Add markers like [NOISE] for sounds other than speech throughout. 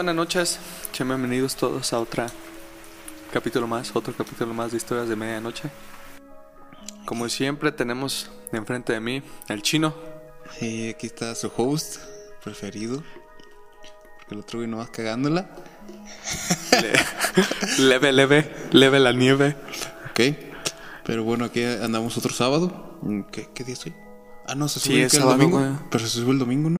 Buenas noches. Bienvenidos todos a otro capítulo más, otro capítulo más de Historias de Medianoche. Como siempre tenemos enfrente de mí el chino. Sí, aquí está su host preferido. Porque el otro güey no vas cagándola. Le- [LAUGHS] leve, leve, leve la nieve. Ok. Pero bueno, aquí andamos otro sábado. ¿Qué, qué día es hoy? Ah, no, se Sí, sube es que el sábado, domingo. güey. Pero se sube el domingo, ¿no?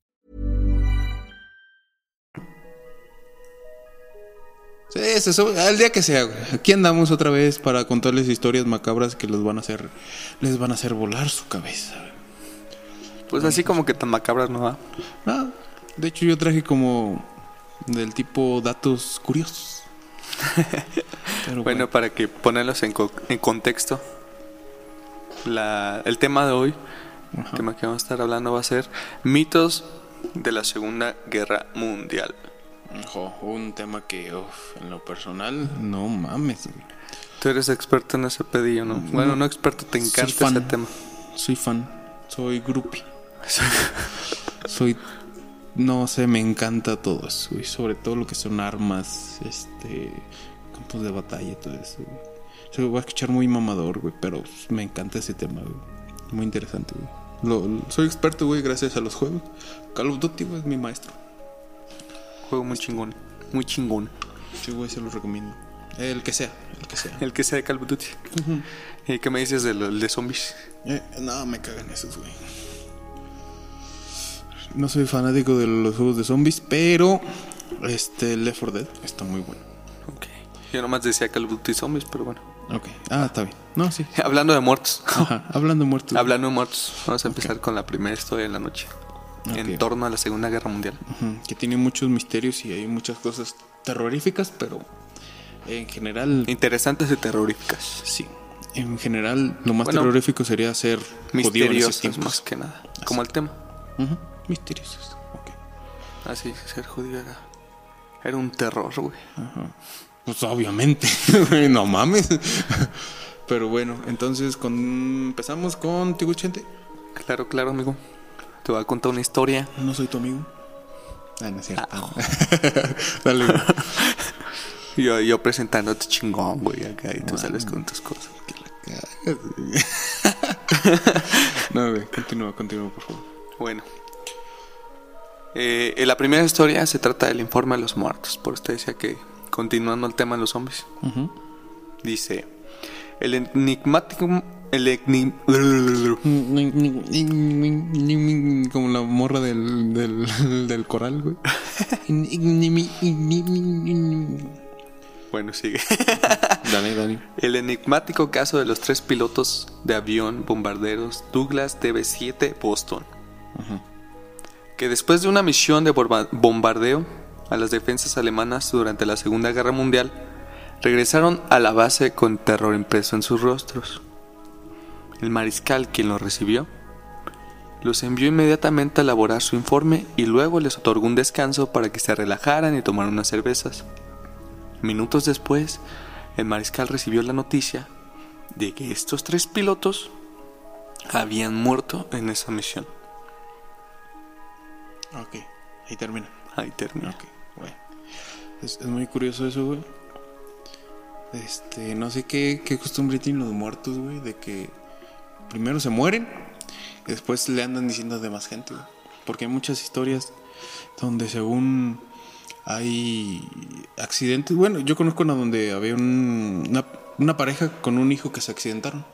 Sí, se sube al día que sea. Aquí andamos otra vez para contarles historias macabras que les van a hacer, les van a hacer volar su cabeza. Pues así como que tan macabras no va. Ah, de hecho yo traje como del tipo datos curiosos. Pero [LAUGHS] Bueno, para que ponerlos en, co- en contexto, la, el tema de hoy, Ajá. tema que vamos a estar hablando va a ser mitos de la Segunda Guerra Mundial. Ojo, un tema que, uf, en lo personal, no mames. Tú eres experto en ese pedillo, ¿no? Bueno, no experto, te encanta fan. ese tema. Soy fan, soy groupie. [LAUGHS] soy, no sé, me encanta todo eso, güey. Sobre todo lo que son armas, este, campos de batalla, todo eso. güey. Se va a escuchar muy mamador, güey, pero me encanta ese tema, güey. Muy interesante, güey. Lo- lo- soy experto, güey, gracias a los juegos. Call of Duty, güey, es mi maestro. Juego muy chingón, muy chingón. Sí, güey, se los recomiendo. El que sea, el que sea. El que sea de Call of Duty. ¿Y qué me dices del el de zombies? Eh, no, me cagan esos, güey. No soy fanático de los juegos de zombies, pero este Left 4 Dead está muy bueno. Ok. Yo nomás decía Call of Duty zombies, pero bueno. Ok. Ah, está bien. No, sí. [LAUGHS] Hablando de muertos. Ajá. Hablando de muertos. Hablando de muertos, vamos a empezar con la primera historia de la noche. En torno a la Segunda Guerra Mundial. Que tiene muchos misterios y hay muchas cosas terroríficas, pero en general, Interesantes y terroríficas. sí. En general, lo más Bueno, terrorífico sería ser tiempos. más que nada. Como el tema. Ujú, Misteriosos. Ok. Así, ser judío era, era un terror, güey. Pues obviamente, [LAUGHS] no mames. Pero bueno, entonces con... empezamos contigo, Chente. Claro, claro, amigo. Te voy a contar una historia. No soy tu amigo. Ah, no es cierto. [LAUGHS] Dale. güey. [LAUGHS] Yo, yo presentándote chingón, güey, acá. Y tú sales con tus cosas. [LAUGHS] No, güey, continúa, continúa, por favor. Bueno. Eh, en la primera historia se trata del informe de los muertos. Por te decía que, continuando el tema de los zombies, dice: El enigmático. El Como la morra del, del, del coral, güey. Bueno, sigue. [LAUGHS] Dale, dale. El enigmático caso de los tres pilotos de avión bombarderos Douglas DB-7 Boston. Que después de una misión de bombardeo a las defensas alemanas durante la Segunda Guerra Mundial, regresaron a la base con terror impreso en sus rostros. El mariscal, quien los recibió, los envió inmediatamente a elaborar su informe y luego les otorgó un descanso para que se relajaran y tomaran unas cervezas. Minutos después, el mariscal recibió la noticia de que estos tres pilotos habían muerto en esa misión. Ok, ahí termina. Ahí termina. Ok, bueno. Es, es muy curioso eso, güey. Este, no sé qué, qué costumbre tienen los muertos, güey, de que primero se mueren después le andan diciendo de más gente. Porque hay muchas historias donde según hay accidentes. Bueno, yo conozco una donde había un- una, pareja con un hijo que se accidentaron.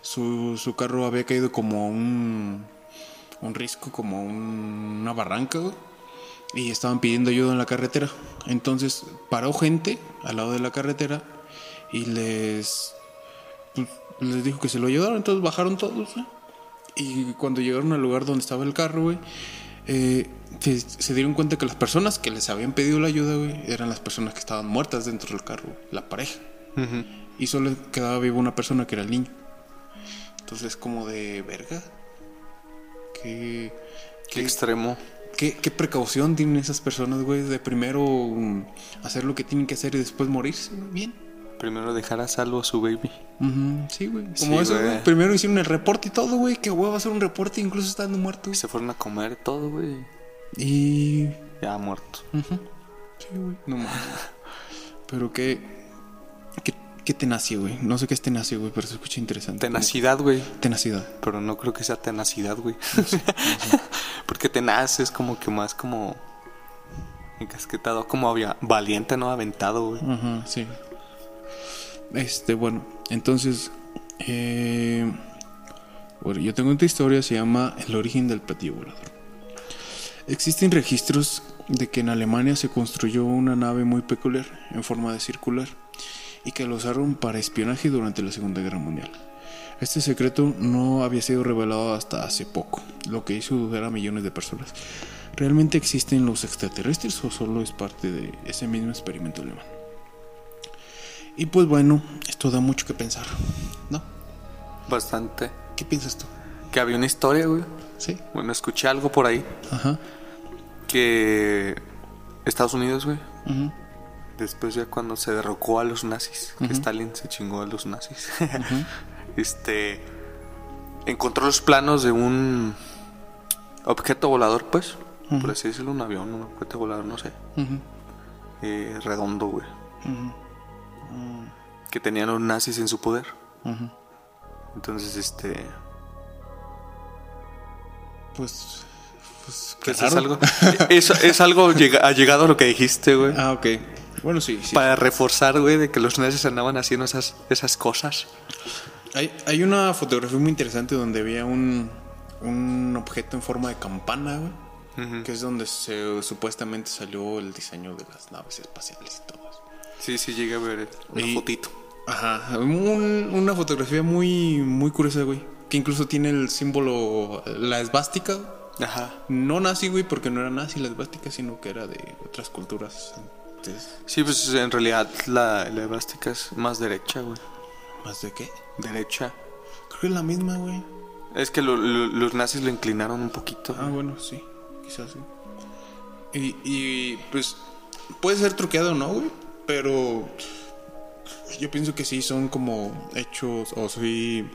Su, su carro había caído como un, un risco, como un- una barranca, güey y estaban pidiendo ayuda en la carretera. Entonces paró gente al lado de la carretera y les pues, les dijo que se lo ayudaron. Entonces bajaron todos. Y cuando llegaron al lugar donde estaba el carro, güey, eh, se, se dieron cuenta que las personas que les habían pedido la ayuda, güey, eran las personas que estaban muertas dentro del carro, güey, la pareja. Y solo quedaba viva una persona que era el niño. Entonces como de verga. qué, Qué extremo. qué, qué precaución tienen esas personas, güey, de primero mm, hacer lo que tienen que hacer y después morirse, bien. Primero dejar a salvo a su baby. Sí, güey. Sí, Como eso, güey. güey. Primero hicieron el reporte y todo, güey. Que huevo hacer un reporte incluso estando muerto. Y se fueron a comer todo, güey. Y. Ya muerto. ujú. Sí, güey. No mames. [LAUGHS] Pero qué. Qué, qué tenacia, güey. No sé qué es tenacia, güey, pero se escucha interesante. Tenacidad, güey. Tenacidad. Pero no creo que sea tenacidad, güey. [LAUGHS] Porque tenaz es como que más como encasquetado, como había valiente, no aventado, güey. Ajá, sí. Este, bueno, entonces. eh, yo tengo otra historia, se llama El origen del platillo volador. Existen registros de que en Alemania se construyó una nave muy peculiar, en forma de circular, y que lo usaron para espionaje durante la Segunda Guerra Mundial. Este secreto no había sido revelado hasta hace poco, lo que hizo dudar a millones de personas. ¿Realmente existen los extraterrestres o solo es parte de ese mismo experimento alemán? Y pues bueno, esto da mucho que pensar, ¿no? Bastante. ¿Qué piensas tú? Que había una historia, güey. ¿Sí? Bueno, escuché algo por ahí Ajá. que Estados Unidos, güey, ujú, después ya cuando se derrocó a los nazis, que Stalin se chingó a los nazis, [LAUGHS] este, encontró los planos de un objeto volador, pues, por así decirlo, un avión, un objeto volador, no sé, eh, redondo, güey, que tenían los nazis en su poder. Entonces, este, Pues. Pues. qué es algo, es, es algo llega- allegado a lo que dijiste, güey. Ah, ok. Bueno, sí, sí. Para reforzar, güey, de que los nazis andaban haciendo esas, esas cosas. Hay, hay una fotografía muy interesante donde había un, un objeto en forma de campana, güey. Que es donde se, supuestamente salió el diseño de las naves espaciales y todo eso. Sí, sí, llegué a ver una Y- fotito. Ajá, un- una fotografía muy, muy curiosa, güey. Que incluso tiene el símbolo, la esvástica. Ajá. No nazi, güey, porque no era nazi la esvástica, sino que era de otras culturas. Entonces, Sí, pues en realidad la, la elástica es más derecha, güey. ¿más de qué? Derecha. Creo que es la misma, güey. Es que lo- lo- los nazis lo inclinaron un poquito. Ah, bueno, sí, quizás sí. Y, y pues puede ser truqueado, ¿no, güey? Pero yo pienso que sí son como hechos o sí.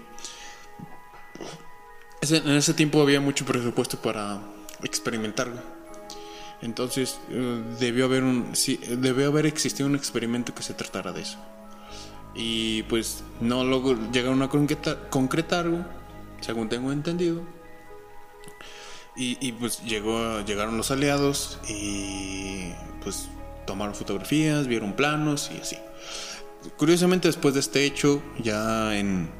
En ese tiempo había mucho presupuesto para experimentar. Entonces eh, debió haber un, sí, debió haber existido un experimento que se tratara de eso. Y pues no lo llegaron a concreta- concretar, según tengo entendido. Y, y, pues llegó, llegaron los aliados y pues tomaron fotografías, vieron planos y así. Curiosamente después de este hecho, ya en...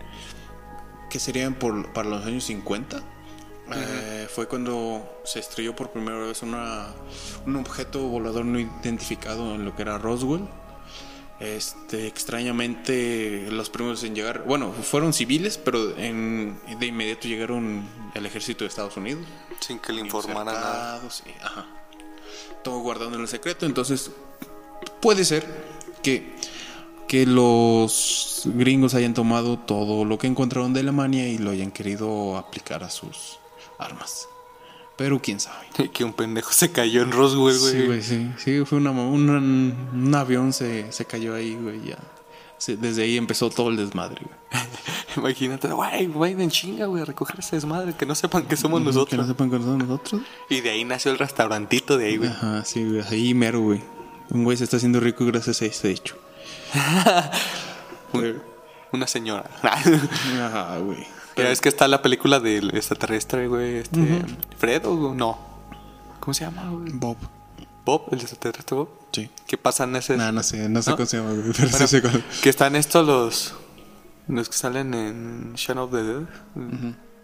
que serían por, para los años 50? eh, fue cuando se estrelló por primera vez una, un objeto volador no identificado en lo que era Roswell. Este, extrañamente, los primeros en llegar, bueno, fueron civiles, pero en, de inmediato llegaron el ejército de Estados Unidos. Sin que le informara nada. Y- ajá. Todo guardando en el secreto. Entonces, puede ser que, que los gringos hayan tomado todo lo que encontraron de Alemania y lo hayan querido aplicar a sus armas. Pero quién sabe. [LAUGHS] Que un pendejo se cayó en Roswell, güey. Sí, güey, sí. Sí, fue una, una- un avión se, se cayó ahí, güey. Ya. Desde ahí empezó todo el desmadre, güey. [LAUGHS] Imagínate, güey, güey, en chinga, güey, a recoger ese desmadre, que no sepan que somos Que nosotros. no sepan que somos nosotros. Y de ahí nació el restaurantito de ahí, güey. Ajá, sí, güey. Ahí mero, güey. Un güey se está haciendo rico gracias a ese hecho. [LAUGHS] Un- Una señora. [LAUGHS] Ajá, güey. Ya es que está la película del extraterrestre, güey. Este, Fred o no. ¿Cómo se llama, güey? Bob. Bob, el extraterrestre Bob. Sí. ¿Qué pasa en ese? No, no sé, no sé ¿No? cómo se llama, güey. [LAUGHS] Pero Bueno, sí sé cuál. que están estos los. Los que salen en Shaun of the Dead.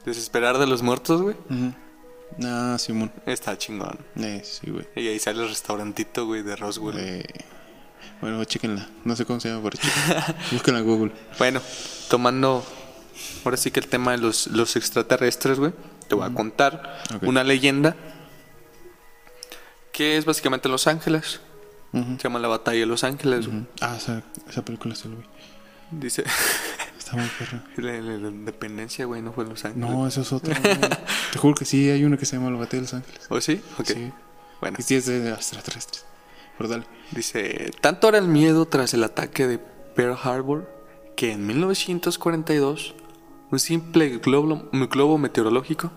Desesperar de los muertos, güey. Ujú. Ah, Simón. Está chingón. Eh, sí, güey. Y ahí sale el restaurantito, güey, de Roswell. Eh, bueno, chéquenla. No sé cómo se llama, pero chéquenla. [LAUGHS] Búsquenla en Google. Bueno, tomando ahora sí que el tema de los, los extraterrestres, güey, te voy a contar una leyenda que es básicamente en Los Ángeles. Se llama La Batalla de Los Ángeles. güey. Ah, esa, esa película se lo vi. Dice, [LAUGHS] Está muy perro. [LAUGHS] La, la- la independencia, güey, no fue en Los Ángeles. No, eso es otro. [LAUGHS] güey. Te juro que sí, hay uno que se llama El Batalla de Los Ángeles. ¿O sí? Ok. Sí. Bueno, Y sí es de extraterrestres. Pero dale. dice: Tanto era el miedo tras el ataque de Pearl Harbor que en 1942 un simple globo, un globo meteorológico,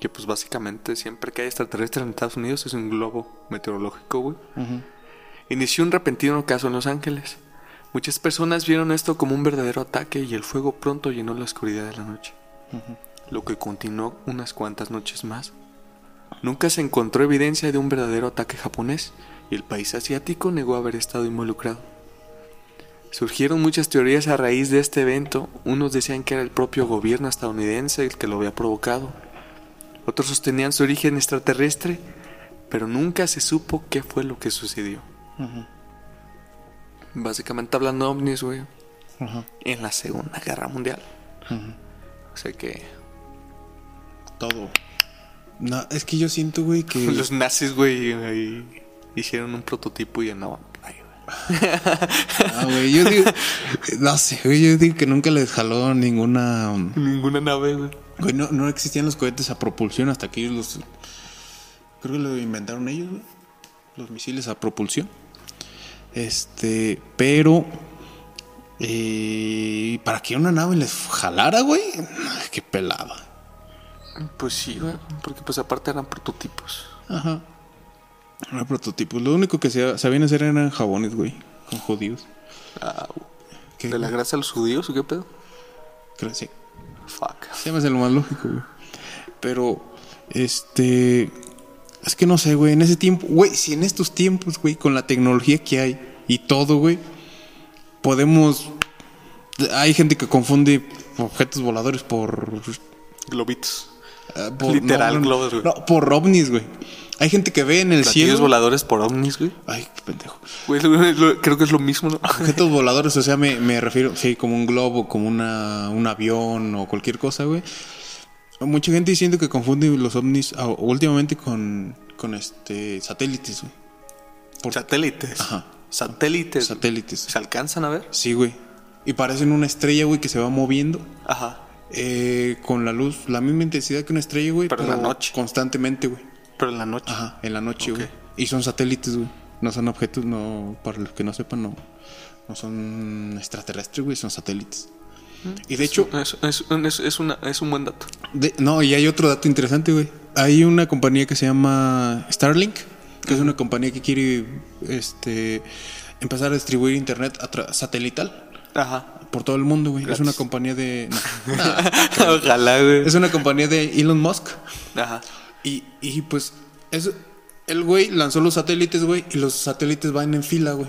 que pues básicamente siempre que hay extraterrestres en Estados Unidos es un globo meteorológico, güey, inició un repentino caso en Los Ángeles. Muchas personas vieron esto como un verdadero ataque y el fuego pronto llenó la oscuridad de la noche, lo que continuó unas cuantas noches más. Nunca se encontró evidencia de un verdadero ataque japonés y el país asiático negó haber estado involucrado. Surgieron muchas teorías a raíz de este evento. Unos decían que era el propio gobierno estadounidense el que lo había provocado. Otros sostenían su origen extraterrestre, pero nunca se supo qué fue lo que sucedió. Básicamente hablando de ovnis, güey, Ajá. en la Segunda Guerra Mundial. O sea que Todo. No, es que yo siento, güey, que. [LAUGHS] los nazis, güey, hicieron un prototipo y andaban. Ah, güey, yo digo. No sé, güey, yo digo que nunca les jaló ninguna. Ninguna nave, güey. Güey, no, no existían los cohetes a propulsión hasta que ellos los. Creo que lo inventaron ellos, güey. Los misiles a propulsión. Este. Pero. eh, para que una nave les jalara, güey. Qué pelada. Pues sí, güey, porque pues aparte eran prototipos. Ajá. Era prototipo. Lo único que se- sabían hacer eran jabones, güey. Con judíos. Ah, ¿Qué, ¿De la grasa a los judíos o qué pedo? Creo que sí. Fuck. Se me hace lo más lógico, güey. Pero, este. Es que no sé, güey. En ese tiempo, güey, si en estos tiempos, güey, con la tecnología que hay y todo, güey, podemos. Hay gente que confunde objetos voladores por. Globitos. eh, por- Literal, globos, güey. No, por ovnis, güey. Hay gente que ve en el cielo. voladores por ovnis, güey. Ay, qué pendejo. Güey, creo que es lo mismo, ¿no? Objetos [LAUGHS] voladores, o sea, me, me refiero, sí, como un globo, como una, un avión o cualquier cosa, güey. Mucha gente diciendo que confunde los ovnis ah, últimamente con, con este satélites, güey. Por- Satélites. Ajá. Satélites. Satélites. ¿Se alcanzan a ver? Sí, güey. Y parecen una estrella, güey, que se va moviendo Ajá. eh, con la luz, la misma intensidad que una estrella, güey. Pero en la noche. Constantemente, güey. Pero en la noche. Ajá, en la noche, güey. Y son satélites, güey. No son objetos, no, para los que no sepan, no. No son extraterrestres, güey, son satélites. Y de hecho, Es, es- es- una- es un buen dato. de- no, y hay otro dato interesante, güey. Hay una compañía que se llama Starlink, que es una compañía que quiere este empezar a distribuir internet a satelital Ajá. por todo el mundo, güey. Es una compañía de no, [LAUGHS] Ojalá, güey. es una compañía de Elon Musk. Ajá. Y, y pues, es, el güey lanzó los satélites, güey, y los satélites van en fila, güey.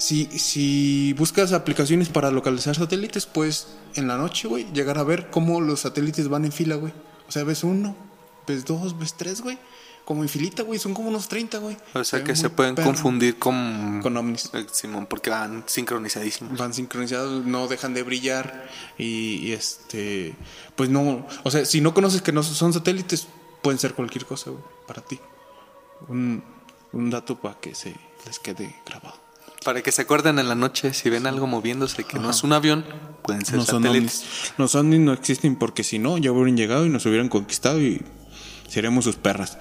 Si, si buscas aplicaciones para localizar satélites, pues en la noche, güey, llegar a ver cómo los satélites van en fila, güey. O sea, ves uno, ves dos, ves tres, güey. Como en filita, güey, son como unos 30, güey. O sea que se pueden perro. confundir con... Con ovnis. Eh, Simón, porque van sincronizadísimos. Van sincronizados, no dejan de brillar y, y, este, pues no, o sea, si no conoces que no son satélites, pueden ser cualquier cosa, güey, para ti. Un, un dato para que se les quede grabado. Para que se acuerden en la noche, si ven algo moviéndose que no es un avión, pueden ser No son satélites. ovnis. Los ovnis no existen porque si no, ya hubieran llegado y nos hubieran conquistado y seríamos sus perras.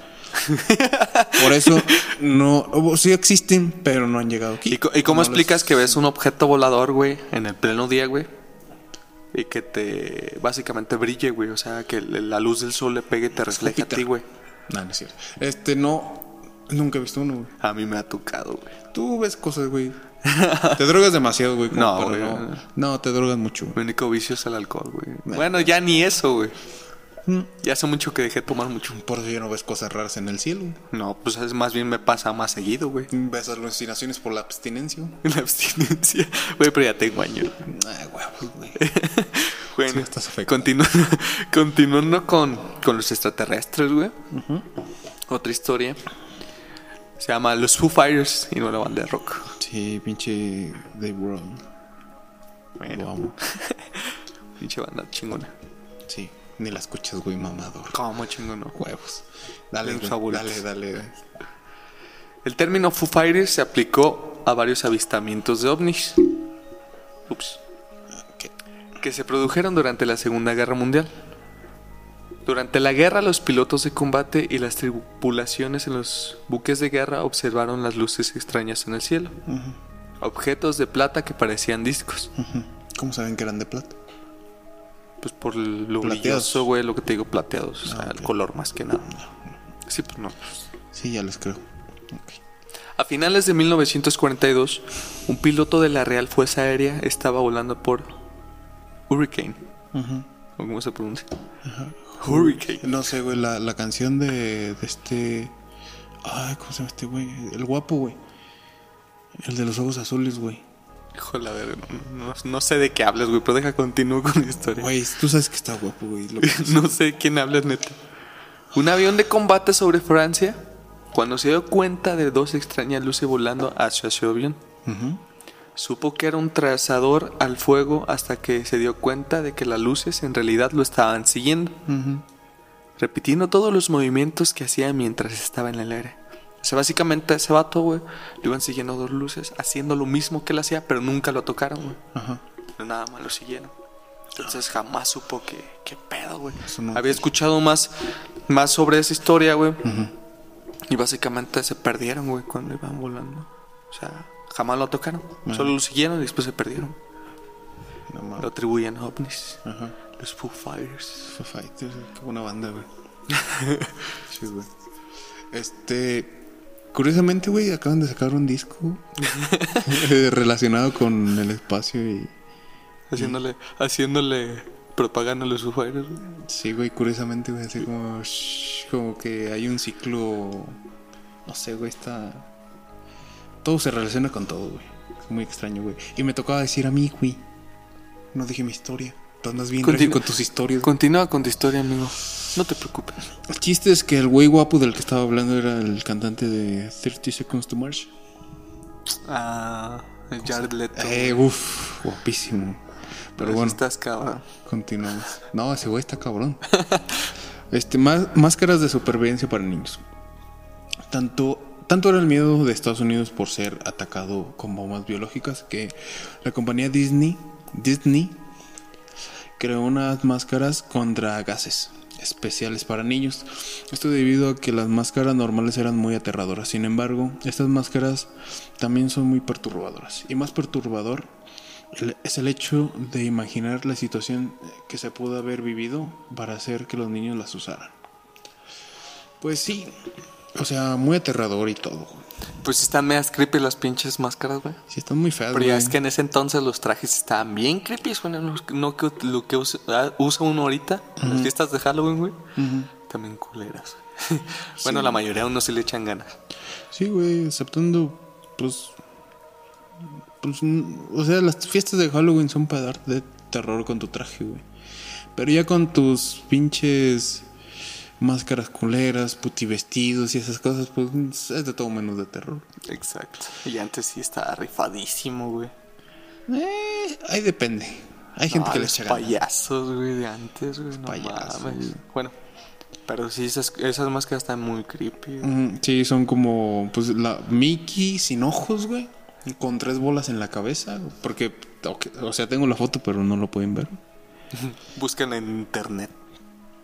[LAUGHS] Por eso no, sí existen, pero no han llegado aquí. ¿Y, cómo No explicas que ves un objeto volador, güey, en el pleno día, güey? Y que te básicamente brille, güey. O sea, que la luz del sol le pegue y te refleje a ti, güey. No, no es cierto. Este no, nunca he visto uno, güey. A mí me ha tocado, güey. Tú ves cosas, güey. Te drogas demasiado, güey. No, güey. no, no, te drogas mucho, güey. Mi único vicio es el alcohol, güey. Bueno, ya ni eso, güey. Ya hace mucho que dejé de tomar mucho. Por eso ya no ves cosas raras en el cielo. No, pues es más bien me pasa más seguido, güey. Ves alucinaciones por la abstinencia. [LAUGHS] La abstinencia. Güey, pero ya tengo años. Ay, huevos, güey. [LAUGHS] Bueno, Sí, estás continu- [LAUGHS] continuando con, con los extraterrestres, güey. Otra historia. Se llama Los Foo Fighters y no la banda de rock. Sí, pinche Dave Grohl. Bueno. Lo amo. [LAUGHS] Pinche banda chingona. Sí, ni la escuchas, güey, mamador. ¿Cómo chingón? Huevos. Dale, güey, favoritos. dale, dale. El término Foo Fighters se aplicó a varios avistamientos de ovnis. Ups. ¿Qué? que se produjeron durante la Segunda Guerra Mundial. Durante la guerra, los pilotos de combate y las tripulaciones en los buques de guerra observaron las luces extrañas en el cielo. Objetos de plata que parecían discos. ¿Cómo saben que eran de plata? Pues por lo brilloso, güey, lo que te digo, plateados. O sea, Ah, el color más que nada. Sí, pues no. Sí, ya les creo. A finales de 1942, un piloto de la Real Fuerza Aérea estaba volando por Hurricane. ¿O cómo se pronuncia? Hurricane. No sé, güey, la, la canción de, de este... Ay, ¿cómo se llama este güey? El guapo, güey. El de los ojos azules, güey. Híjole, a ver, no, no- no sé de qué hablas, güey, pero deja continúo con la historia. Güey, tú sabes que está guapo, güey. [LAUGHS] No sé quién habla, neta. Un avión de combate sobre Francia, cuando se dio cuenta de dos extrañas luces volando hacia su avión. Supo que era un trazador al fuego hasta que se dio cuenta de que las luces en realidad lo estaban siguiendo, repitiendo todos los movimientos que hacía mientras estaba en el aire. O sea, básicamente a ese vato, güey, lo iban siguiendo dos luces, haciendo lo mismo que él hacía, pero nunca lo tocaron, güey. Ajá. Pero nada más lo siguieron. Entonces jamás supo que, qué pedo, güey. No- Había escuchado más, más sobre esa historia, güey. Y básicamente se perdieron, güey, cuando iban volando. O sea, jamás lo tocaron. Solo lo siguieron y después se perdieron. No. Lo atribuyen a ovnis. Ajá. Los Foo Fighters. Foo Fighters, qué buena banda, güey. [LAUGHS] sí, güey. Este. Curiosamente, güey, acaban de sacar un disco [LAUGHS] relacionado con el espacio y. Haciéndole, haciéndole propaganda a los Foo Fighters, güey. Sí, güey, curiosamente, güey, así como. shh, como que hay un ciclo. No sé, güey, está. Todo se relaciona con todo, güey. Es muy extraño, güey. Y me tocaba decir a mí, güey. No dije mi historia. Tú andas bien Continu- con tus historias. Continúa con tu historia, amigo. No te preocupes. El chiste es que el güey guapo del que estaba hablando era el cantante de 30 Seconds to Mars. Ah, el Jared Leto. Eh, uff, guapísimo. Pero bueno, Estás cabrón. continuamos. No, ese güey está cabrón. [LAUGHS] Este, más, máscaras de supervivencia para niños. Tanto, tanto era el miedo de Estados Unidos por ser atacado con bombas biológicas que la compañía Disney, Disney creó unas máscaras contra gases especiales para niños. Esto debido a que las máscaras normales eran muy aterradoras. Sin embargo, estas máscaras también son muy perturbadoras. Y más perturbador es el hecho de imaginar la situación que se pudo haber vivido para hacer que los niños las usaran. Pues sí, o sea, muy aterrador y todo. Pues están medias creepy las pinches máscaras, güey. Sí, están muy feas. Pero ya güey. es que en ese entonces los trajes estaban bien creepy, güey. No, no que lo que usa, ah, usa uno ahorita en las fiestas de Halloween, güey. También culeras. güey. [LAUGHS] bueno, la mayoría aún no se le echan ganas. Sí, güey, aceptando, pues, pues, o sea, las fiestas de Halloween son para darte terror con tu traje, güey. Pero ya con tus pinches máscaras culeras, puti vestidos y esas cosas, pues es de todo menos de terror. Exacto. Y antes sí estaba rifadísimo, güey. Eh, ahí depende. Hay gente que le echa payasos, güey, de antes, güey. No payasos. mames. Bueno, pero sí, esas, esas máscaras están muy creepy. Mm, Sí, son como, pues, la Mickey sin ojos, güey. Con tres bolas en la cabeza. Porque, o sea, tengo la foto, pero no lo pueden ver. [LAUGHS] Buscan en internet.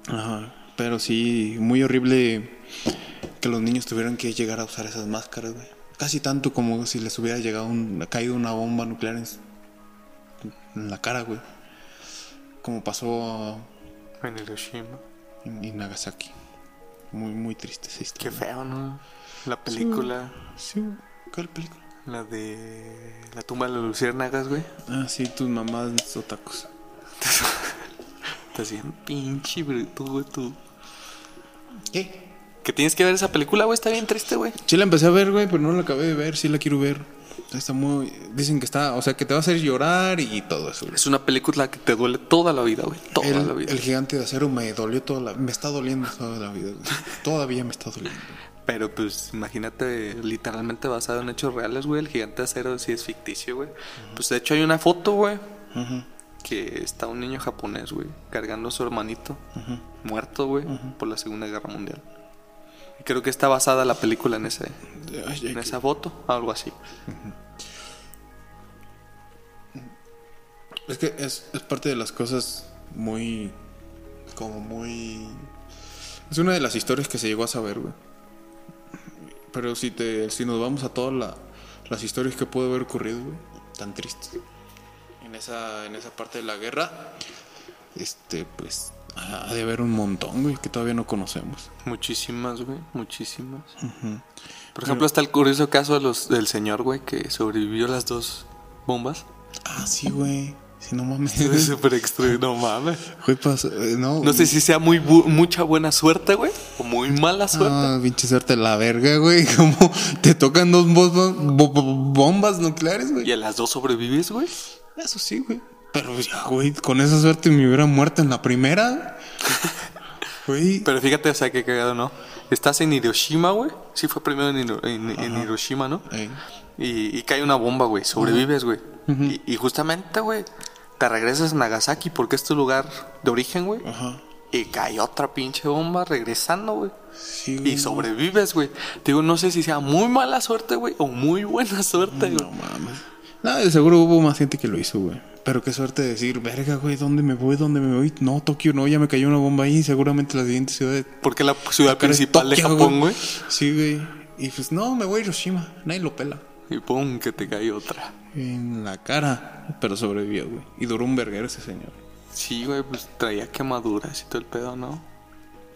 Ajá. Pero sí, muy horrible que los niños tuvieran que llegar a usar esas máscaras, güey. Casi tanto como si les hubiera llegado un, caído una bomba nuclear en, en la cara, güey. Como pasó En Hiroshima. en Nagasaki. Muy, muy triste esa Qué historia. feo, ¿no? La película, Sí, güey. ¿Cuál película? la de La tumba de las luciérnagas, güey. Ah, sí, tus mamás otacos. [LAUGHS] Te hacían pinche bruto, güey, tú. ¿Qué? Que tienes que ver esa película, güey, está bien triste, güey. Sí la empecé a ver, güey, pero no la acabé de ver. Sí la quiero ver. Está muy... Dicen que está... O sea, que te va a hacer llorar y todo eso. güey. Es una película que te duele toda la vida, güey. Toda la El, vida. el gigante de acero me dolió toda la... Me está doliendo toda la vida. güey. Todavía me está doliendo. Pero pues imagínate, literalmente basado en hechos reales, güey. El gigante de acero sí es ficticio, güey. Pues de hecho hay una foto, güey. Que está un niño japonés, güey. Cargando a su hermanito. Muerto, güey. Por la Segunda Guerra Mundial. Y creo que está basada la película en ese... Ay, En esa foto, algo así. Es que es, es parte de las cosas muy. Como muy. Es una de las historias que se llegó a saber, güey. Pero si, te, si nos vamos a todas la- las historias que pudo haber ocurrido, güey, tan tristes. En esa, en esa parte de la guerra, este, pues, ha de haber un montón, güey, que todavía no conocemos. Muchísimas, güey, muchísimas. Por ejemplo, está el curioso caso de los, del señor, güey, que sobrevivió a las dos bombas. Ah, sí, güey. Si no mames. [LAUGHS] Es súper extraño, no mames. Güey, pas- eh, no, No sé si sea muy bu- mucha buena suerte, güey, o muy mala suerte. Ah, pinche suerte la verga, güey. [LAUGHS] Como te tocan dos bo- bo- bo- bombas nucleares, güey. Y a las dos sobrevives, güey. Eso sí, güey. Pero ya, güey, con esa suerte me hubiera muerto en la primera. Güey. Pero fíjate, o sea, qué cagado, ¿no? Estás en Hiroshima, güey. Sí, fue primero en, Hiro- en- en Hiroshima, ¿no? Y, y cae una bomba, güey. Sobrevives, güey. y, y justamente, güey, te regresas a Nagasaki porque es tu lugar de origen, güey. Ajá. Y cae otra pinche bomba regresando, güey. Sí, güey. Y sobrevives, güey. Te digo, no sé si sea muy mala suerte, güey, o muy buena suerte, güey. No mames. No, de seguro hubo más gente que lo hizo, güey. Pero qué suerte de decir, verga, güey, ¿dónde me voy? ¿Dónde me voy? No, Tokio, no, ya me cayó una bomba ahí. Seguramente la siguiente ciudad. Porque la ciudad principal de Tokio, Japón, güey. Sí, güey. Y pues no, me voy a Hiroshima. Nadie lo pela. Y pum, que te cae otra. En la cara. Pero sobrevivió, güey. Y duró un verguero ese señor. Sí, güey, pues traía quemaduras y todo el pedo, ¿no?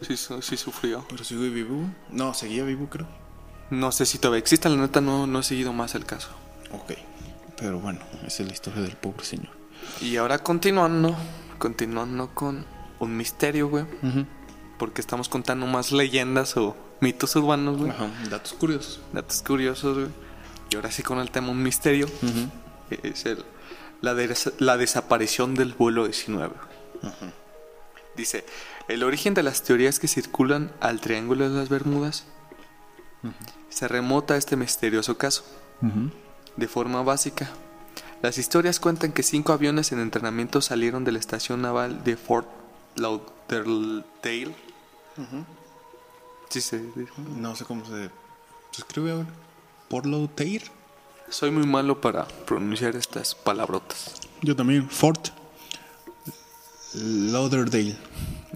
Sí, sí sufrió. Pero sigue vivo. güey. No, seguía vivo, creo. No sé si todavía existe, la neta no, no he seguido más el caso. Ok. Pero bueno, esa es la historia del pobre señor. Y ahora continuando, continuando con un misterio, güey. Porque estamos contando más leyendas o mitos urbanos, güey. Ajá, datos curiosos. Datos curiosos, güey. Y ahora sí con el tema un misterio. Es el, la, des- la desaparición del vuelo 19. güey. Dice, el origen de las teorías que circulan al Triángulo de las Bermudas se remota a este misterioso caso. De forma básica, las historias cuentan que cinco aviones en entrenamiento salieron de la estación naval de Fort Lauderdale. Sí, se dice. No sé cómo se, se escribe ahora. Portland Tair. Soy muy malo para pronunciar estas palabrotas. Yo también. Fort Lauderdale.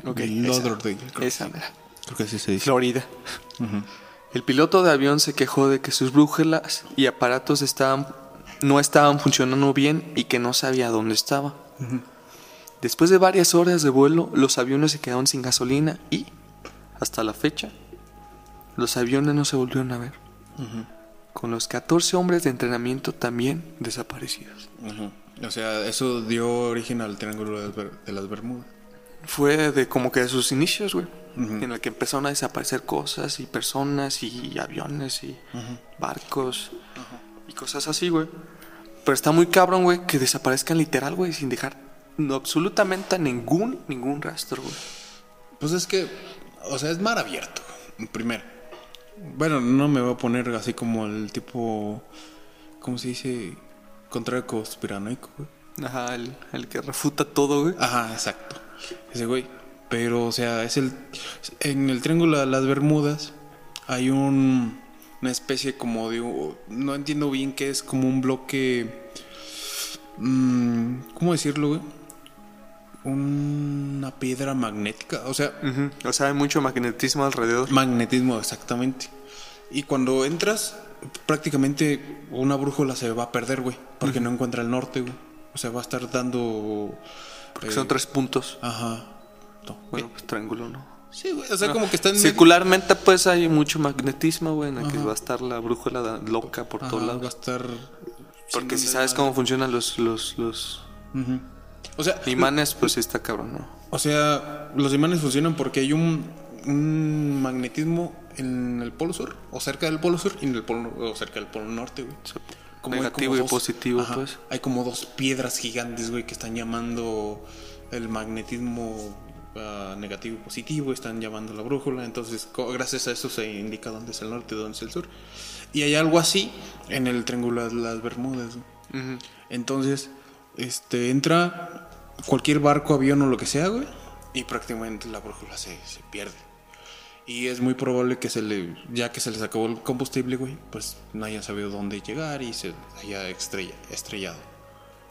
Ok, Lauderdale. Creo, Esa, creo que así se dice. Florida. El piloto de avión se quejó de que sus brújulas y aparatos estaban, no estaban funcionando bien y que no sabía dónde estaba. Después de varias horas de vuelo, los aviones se quedaron sin gasolina y, hasta la fecha, los aviones no se volvieron a ver. Con los 14 hombres de entrenamiento también desaparecidos. O sea, eso dio origen al Triángulo de las, Ber- de las Bermudas. Fue de como que de sus inicios, güey. En el que empezaron a desaparecer cosas y personas y aviones y barcos y cosas así, güey. Pero está muy cabrón, güey, que desaparezcan literal, güey, sin dejar no, absolutamente ningún, ningún rastro, güey. Pues es que, o sea, es mar abierto. Primero. Bueno, no me voy a poner así como el tipo, ¿cómo se dice? Contrario conspiranoico, güey. Ajá, el, el que refuta todo, güey. Ajá, exacto. Ese güey. Pero, o sea, es el. En el Triángulo de las Bermudas hay un. Una especie como de. No entiendo bien qué es, como un bloque. mm, ¿Cómo decirlo, güey? Una piedra magnética. O sea, O sea, hay mucho magnetismo alrededor. magnetismo, exactamente. Y cuando entras, prácticamente una brújula se va a perder, güey. Porque no encuentra el norte, güey. O sea, va a estar dando. Porque eh, son tres puntos. Ajá. No, Bueno, pues triángulo, ¿no? Sí, güey, o sea, como que está en medio- Circularmente, pues hay mucho magnetismo, güey, en el que va a estar la brújula loca por todos va a lados. estar. Porque si sabes cómo funcionan los, los, los Ujú. O sea, imanes, pues sí está cabrón, ¿no? o sea, los imanes funcionan porque hay un, un magnetismo en el polo sur, o cerca del polo sur, y en el polo, o cerca del polo norte, güey. Como hay negativo como y positivo, ajá, pues. Hay como dos piedras gigantes, güey, que están llamando el magnetismo ah, negativo y positivo, están llamando la brújula. Entonces, gracias a eso se indica dónde es el norte y dónde es el sur. Y hay algo así en el triángulo de las Bermudas. Entonces, este, entra cualquier barco, avión o lo que sea, güey, y prácticamente la brújula se, se pierde. Y es muy probable que se le, ya que se les acabó el combustible, güey, pues no hayan sabido dónde llegar y se haya estrella, estrellado.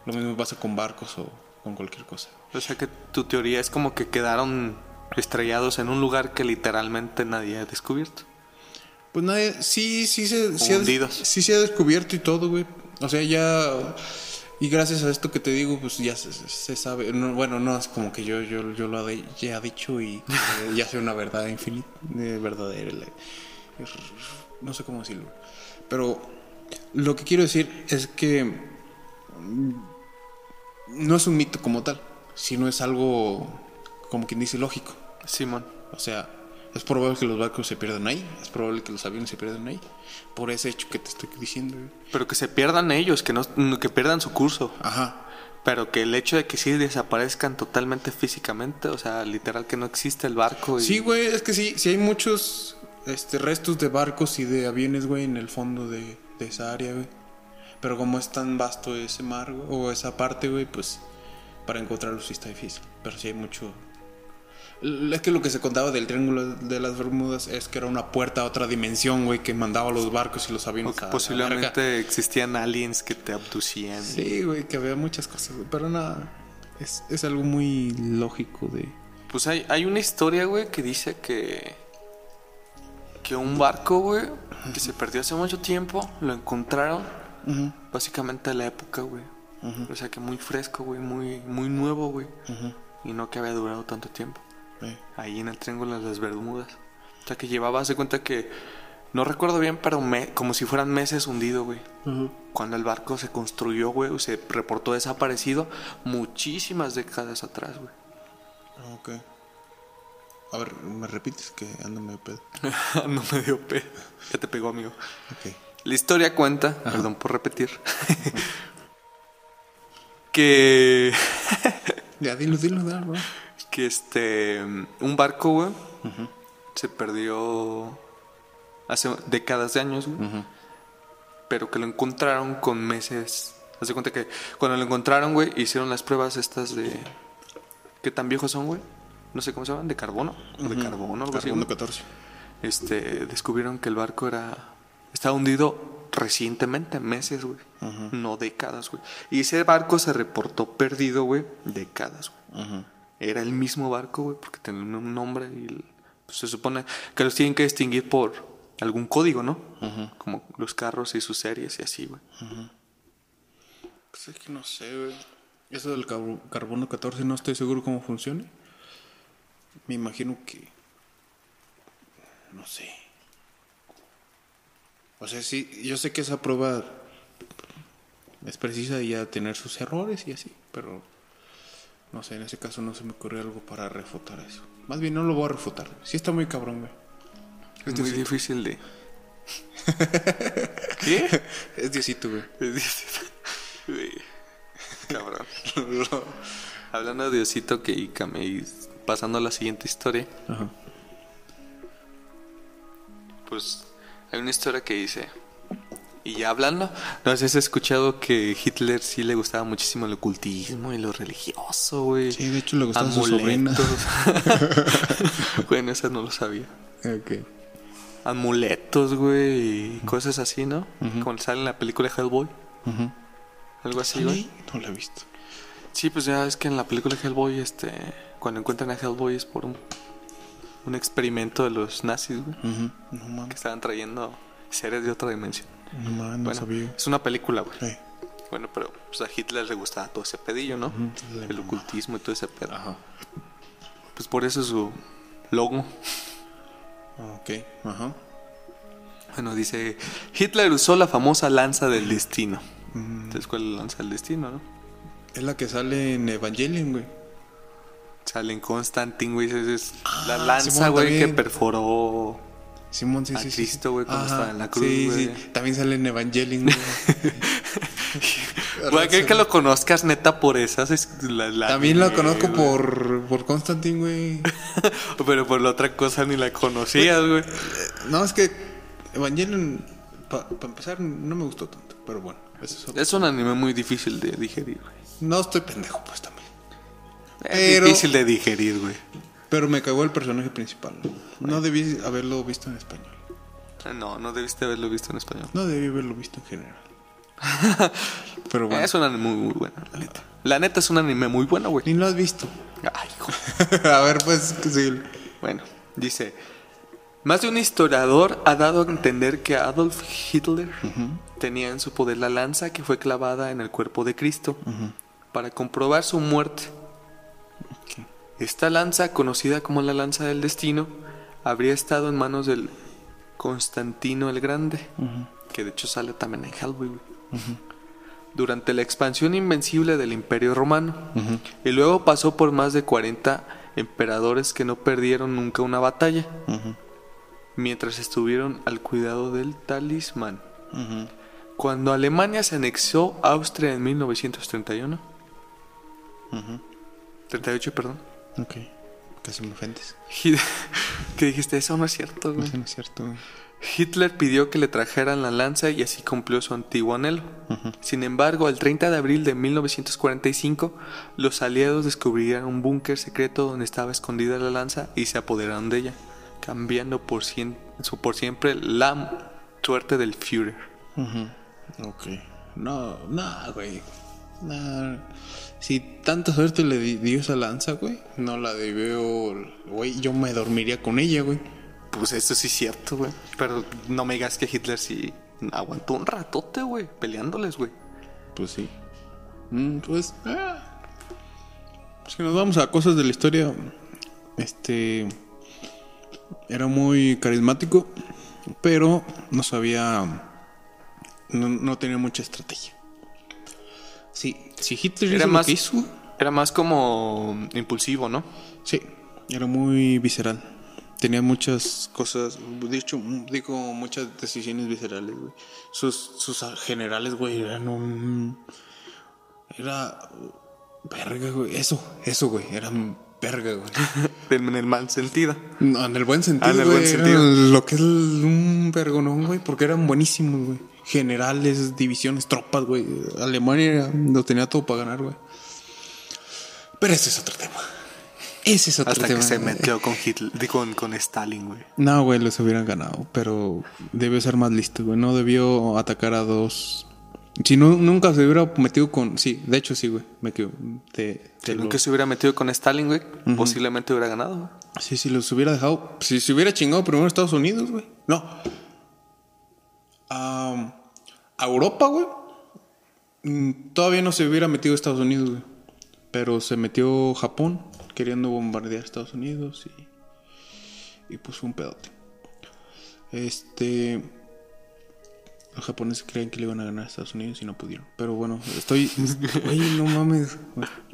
Lo mismo pasa con barcos o con cualquier cosa. O sea que tu teoría es como que quedaron estrellados en un lugar que literalmente nadie ha descubierto. Pues nadie, sí, sí se, sí, ha, sí se ha descubierto y todo, güey. O sea, ya... Y gracias a esto que te digo, pues ya se, sabe. No, bueno, no es como que yo, yo, yo lo he ya dicho y [LAUGHS] eh, ya sea una verdad infinita, eh, verdadera. No sé cómo decirlo. Pero lo que quiero decir es que mm, no es un mito como tal, sino es algo, como quien dice, lógico. Simón. O sea, es probable que los barcos se pierdan ahí, es probable que los aviones se pierdan ahí, por ese hecho que te estoy diciendo. güey. Pero que se pierdan ellos, que no que pierdan su curso. Ajá. Pero que el hecho de que sí desaparezcan totalmente físicamente, o sea, literal que no existe el barco. Y... Sí, güey, es que sí, sí hay muchos este, restos de barcos y de aviones, güey, en el fondo de, de esa área, güey. Pero como es tan vasto ese mar, güey, o esa parte, güey, pues para encontrarlos sí está difícil. Pero sí hay mucho... Es que lo que se contaba del Triángulo de las Bermudas es que era una puerta a otra dimensión, güey, que mandaba los barcos y los O aviones que a la verga. posiblemente existían aliens que te abducían. Sí, güey, que había muchas cosas, güey, pero nada. Es, es algo muy lógico de... Pues hay, hay una historia, güey, que dice que. Que un barco, güey, que se perdió hace mucho tiempo, lo encontraron. Básicamente a la época, güey. O sea que muy fresco, güey, muy, muy nuevo, güey. Y no que había durado tanto tiempo. Eh, Ahí en el Triángulo de las Bermudas. O sea que llevaba, hace cuenta que. No recuerdo bien, pero me- como si fueran meses hundido, güey. Cuando el barco se construyó, güey, o se reportó desaparecido muchísimas décadas atrás, güey. Ok. A ver, ¿me repites que ando medio pedo? [LAUGHS] no me dio pe. Ya te pegó, amigo. Ok. La historia cuenta, perdón por repetir, [LAUGHS] [LAUGHS] que, Ya, dilo, dilo, dilo. Que este, un barco, güey, se perdió hace décadas de años, güey, pero que lo encontraron con meses. Haz de cuenta que cuando lo encontraron, güey, hicieron las pruebas estas de... ¿Qué tan viejos son, güey? No sé cómo se llaman, de carbono. De carbono, algo así, Carbono güey. 14. este, descubrieron que el barco era estaba hundido recientemente, meses, güey, no décadas, güey. Y ese barco se reportó perdido, güey, décadas, güey. Era el mismo barco, güey, porque tenía un nombre y el- pues, se supone que los tienen que distinguir por algún código, ¿no? Como los carros y sus series y así, güey. Pues es que no sé, güey. Eso del carbo- carbono 14 no estoy seguro cómo funcione. Me imagino que... No sé. O sea, sí, yo sé que esa prueba es precisa y ya tener sus errores y así, pero no sé, en ese caso no se me ocurrió algo para refutar eso. Más bien no lo voy a refutar. Sí está muy cabrón, güey. Es muy difícil de... [LAUGHS] ¿Qué? Es Diosito, güey. Es. Güey, [LAUGHS] Cabrón. Hablando de Diosito que y pasando a la siguiente historia, Ajá. pues hay una historia que dice, y ya hablando, no sé si has escuchado que Hitler sí le gustaba muchísimo el ocultismo y lo religioso, güey. Sí, de hecho le gustaba su. Amuletos. [LAUGHS] bueno, esa no lo sabía. Ok. Amuletos, güey, y cosas así, ¿no? Como sale en la película Hellboy. Algo así, güey. No la he visto. Sí, pues ya es que en la película Hellboy, este, cuando encuentran a Hellboy es por un, un experimento de los nazis, güey, No que estaban trayendo seres de otra dimensión. no no bueno, sabía. es una película, güey. Sí. Bueno, pero pues, a Hitler le gustaba todo ese pedillo, ¿no? El ocultismo y todo ese pedo. Ajá. Pues por eso su logo. Ok, ajá. Bueno, dice, Hitler usó la famosa lanza del destino. Entonces, ¿cuál es la lanza del destino, no? Es la que sale en Evangelion, güey. Sale en Constantine, güey. Es la Ah, lanza, Simón, güey, que perforó Simón, sí, A sí, sí. Cristo, güey, cuando Ajá, estaba en la cruz, Sí, güey. sí. También sale en Evangelion, güey. [LAUGHS] Güey, que, que lo conozcas neta por esas. es la- la- También lo conozco güey. por, por Constantine, güey. [LAUGHS] Pero por la otra cosa ni la conocías, güey. No, es que Evangelion, para empezar, no me gustó tanto. Pero bueno, eso es otro. Es un anime muy difícil de digerir, güey. No estoy pendejo, pues también. Es Pero- difícil de digerir, güey. Pero me cagó el personaje principal. No debí haberlo visto en español. No, no debiste haberlo visto en español. No debí haberlo visto en general. [LAUGHS] Pero bueno, Es un anime muy, muy bueno, la neta. La neta es un anime muy bueno, güey. ni lo has visto. Ay, hijo. [LAUGHS] a ver, pues, sí. Bueno, dice, más de un historiador ha dado a entender que Adolf Hitler tenía en su poder la lanza que fue clavada en el cuerpo de Cristo para comprobar su muerte. Esta lanza, conocida como la lanza del destino, habría estado en manos del Constantino el Grande, que de hecho sale también en Hellboy. Durante la expansión invencible del Imperio Romano, y luego pasó por más de 40 emperadores que no perdieron nunca una batalla, mientras estuvieron al cuidado del talismán. Cuando Alemania se anexó a Austria en 1931, 38, perdón, Ok. Casi me ofendes. Hit- [LAUGHS] que dijiste, eso no es cierto, güey. Eso no es cierto, güey. Hitler pidió que le trajeran la lanza y así cumplió su antiguo anhelo. Sin embargo, el 30 de abril de 1945, los aliados descubrieron un búnker secreto donde estaba escondida la lanza y se apoderaron de ella, cambiando por, cien- su- por siempre la suerte del Führer. Ok. No, no, güey. No. Si tanta suerte le di- dio esa lanza, güey, no la debió. Güey, yo me dormiría con ella, güey. Pues eso sí es cierto, güey. Pero no me digas que Hitler sí aguantó un ratote, güey, peleándoles, güey. Pues sí. Mm, pues. Ah. Pues que nos vamos a cosas de la historia. Este. Era muy carismático, pero no sabía. No, no tenía mucha estrategia. Sí, si Hitler Era hizo lo más, que hizo, era más como impulsivo, ¿no? Sí, era muy visceral. Tenía muchas cosas, dicho, digo, muchas decisiones viscerales, güey. Sus, sus generales, güey, eran un... Era... Verga, güey. Eso, eso, güey. Eran verga, güey. [LAUGHS] En el mal sentido. No, en el buen sentido, Ah, en el güey. buen sentido. Lo que es un vergonón, güey. Porque eran buenísimos, güey. Generales, divisiones, tropas, güey. Alemania lo tenía todo para ganar, güey. Pero ese es otro tema. Ese es otro Hasta tema. que se metió con Hitler, con, con Stalin, güey. No, güey, los hubieran ganado. Pero debió ser más listo, güey. No debió atacar a dos. Si no, nunca se hubiera metido con. Sí, de hecho, sí, güey. Me quedo. Te, te Si lo- nunca se hubiera metido con Stalin, güey, posiblemente hubiera ganado. güey. Sí, si los hubiera dejado. Si se hubiera chingado primero Estados Unidos, güey. No. A Europa, güey. mm, Todavía no se hubiera metido Estados Unidos, güey. Pero se metió Japón queriendo bombardear Estados Unidos y. Y pues fue un pedote. Este. Los japoneses creían que le iban a ganar a Estados Unidos y no pudieron. Pero bueno, estoy. [LAUGHS] Güey, no mames.